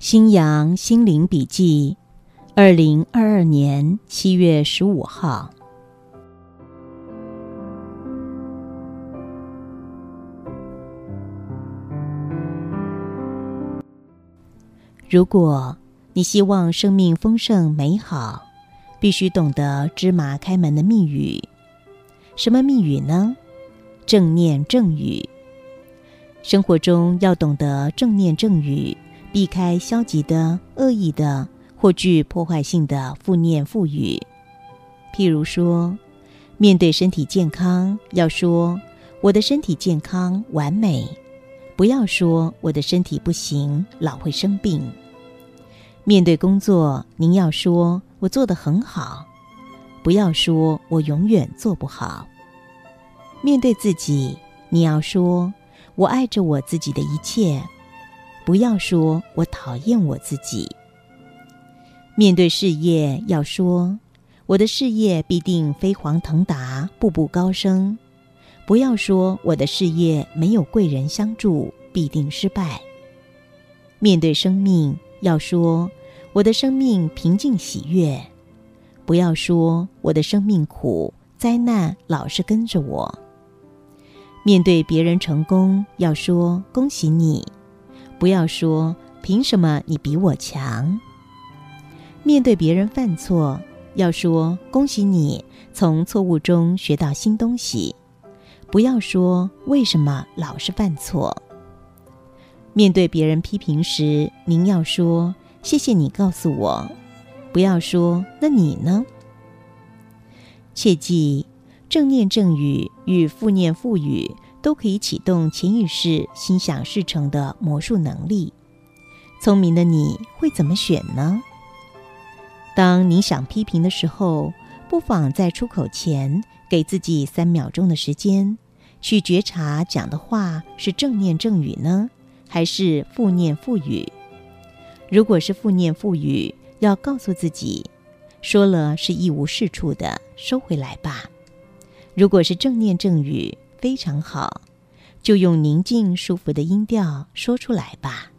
新阳心灵笔记，二零二二年七月十五号。如果你希望生命丰盛美好，必须懂得芝麻开门的密语。什么密语呢？正念正语。生活中要懂得正念正语。避开消极的、恶意的或具破坏性的负念负语，譬如说，面对身体健康，要说“我的身体健康完美”，不要说“我的身体不行，老会生病”。面对工作，您要说“我做得很好”，不要说“我永远做不好”。面对自己，你要说“我爱着我自己的一切”。不要说“我讨厌我自己”。面对事业，要说“我的事业必定飞黄腾达，步步高升”。不要说“我的事业没有贵人相助，必定失败”。面对生命，要说“我的生命平静喜悦”。不要说“我的生命苦，灾难老是跟着我”。面对别人成功，要说“恭喜你”。不要说凭什么你比我强。面对别人犯错，要说恭喜你从错误中学到新东西。不要说为什么老是犯错。面对别人批评时，您要说谢谢你告诉我。不要说那你呢？切记正念正语与负念负语。都可以启动潜意识心想事成的魔术能力。聪明的你会怎么选呢？当你想批评的时候，不妨在出口前给自己三秒钟的时间，去觉察讲的话是正念正语呢，还是负念负语。如果是负念负语，要告诉自己，说了是一无是处的，收回来吧。如果是正念正语。非常好，就用宁静舒服的音调说出来吧。